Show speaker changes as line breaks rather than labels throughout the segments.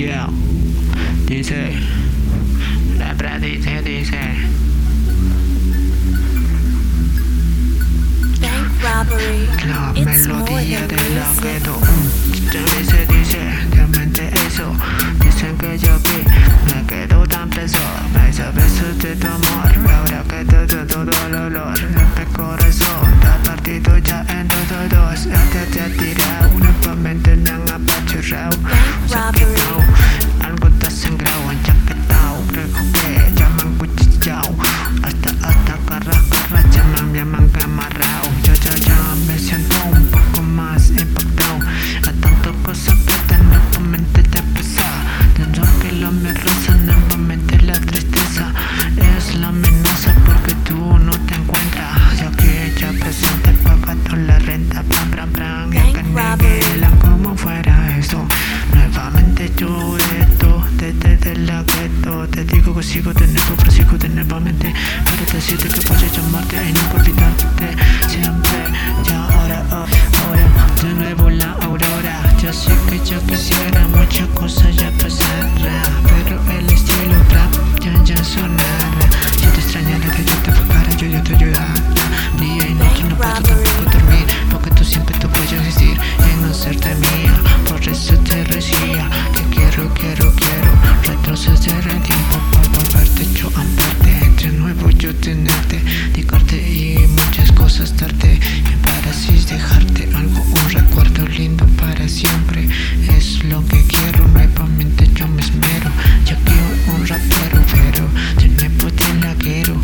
giờ
đi
xe. Đạp
ra
đi xe đi xe. Là melody ở đây là cái tổ chẳng đi xe đi xe. Theo mình thế eso đi xem cái giờ bị là cái đồ rồi bây giờ về sự thế tu mor vào đã cái tôi tôi tôi tôi lo lo là cái corazón đã partido ya en todos dos hasta te tirar una pa mente nang apachurrao robbery. sigo teniendo prosigo tener mente Para decirte que voy a llamarte y nunca olvidarte Siempre y muchas cosas darte. Y para así dejarte algo, un recuerdo lindo para siempre. Es lo que quiero, nuevamente yo me esmero. Ya quiero un rapero, pero de nuevo te la quiero.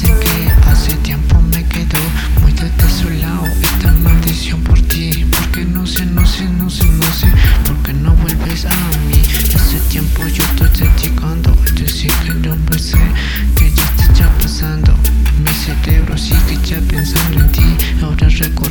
Dice que hace tiempo me quedo muy desolado esta maldición por ti. Porque no sé, no sé, no sé, no sé. Porque no vuelves a mí. Hace tiempo yo estoy dedicando. Yo sí que no me cerebro sigue ya pensando en ti. Ahora recordando